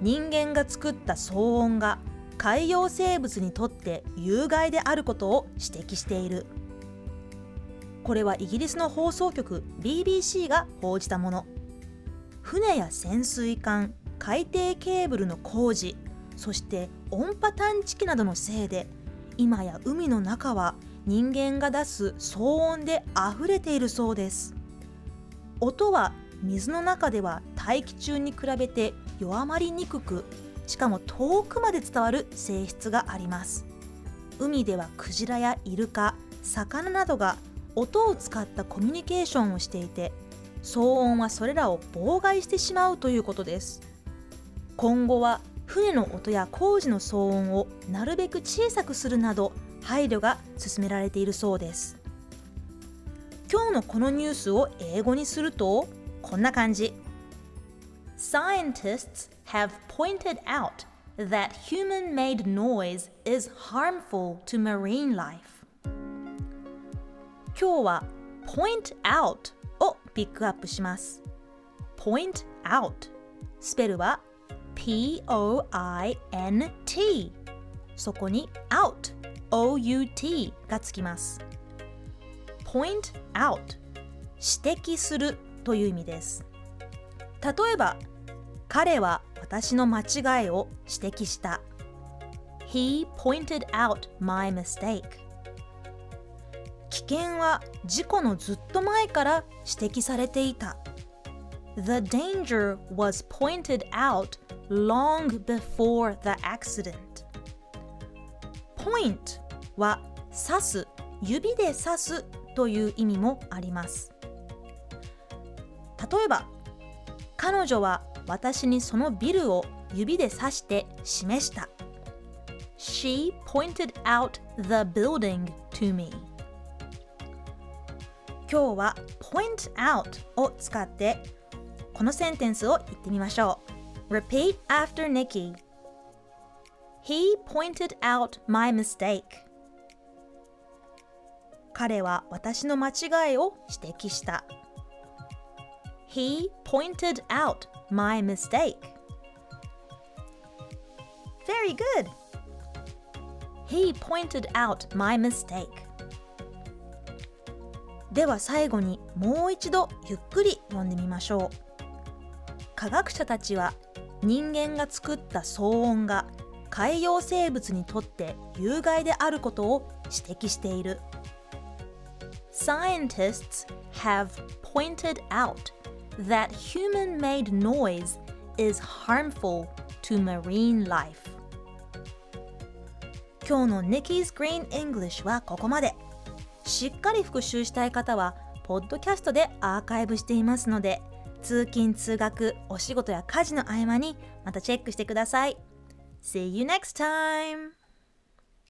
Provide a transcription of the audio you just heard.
人間が作った騒音が海洋生物にとって有害であることを指摘している。これはイギリスの放送局 BBC が報じたもの。船や潜水艦海底ケーブルの工事そして音波探知機などのせいで今や海の中は人間が出す騒音であふれているそうです。音は水の中では大気中に比べて弱まりにくくしかも遠くまで伝わる性質があります。海ではクジラやイルカ魚などが音を使ったコミュニケーションをしていて騒音はそれらを妨害してしまうということです。今後は船の音や工事の騒音をなるべく小さくするなど配慮が進められているそうです。今日のこのニュースを英語にするとこんな感じ。Scientists have pointed out that human-made noise is harmful to marine life 今日は point out をピックアップします point out スペルは P-O-I-N-T そこに out O-U-T がつきます point out 指摘するという意味です例えば彼は私の間違いを指摘した He pointed out my mistake 危険は事故のずっと前から指摘されていた The danger was pointed out long before the accident point は指す指で指すという意味もあります例えば彼女は私にそのビルを指で指して示した She pointed out the building to me 今日は point out を使ってこのセンテンスを言ってみましょう Repeat after Nikki He pointed out my mistake 彼は私の間違いを指摘した He pointed out my mistake Very good He pointed out my mistake では最後にもう一度ゆっくり読んでみましょう科学者たちは人間が作った騒音が海洋生物にとって有害であることを指摘している Scientists have pointed out that human-made noise is harmful to marine life 今日の Nikki's Green English はここまでしっかり復習したい方はポッドキャストでアーカイブしていますので通勤通学お仕事や家事の合間にまたチェックしてください See you next time!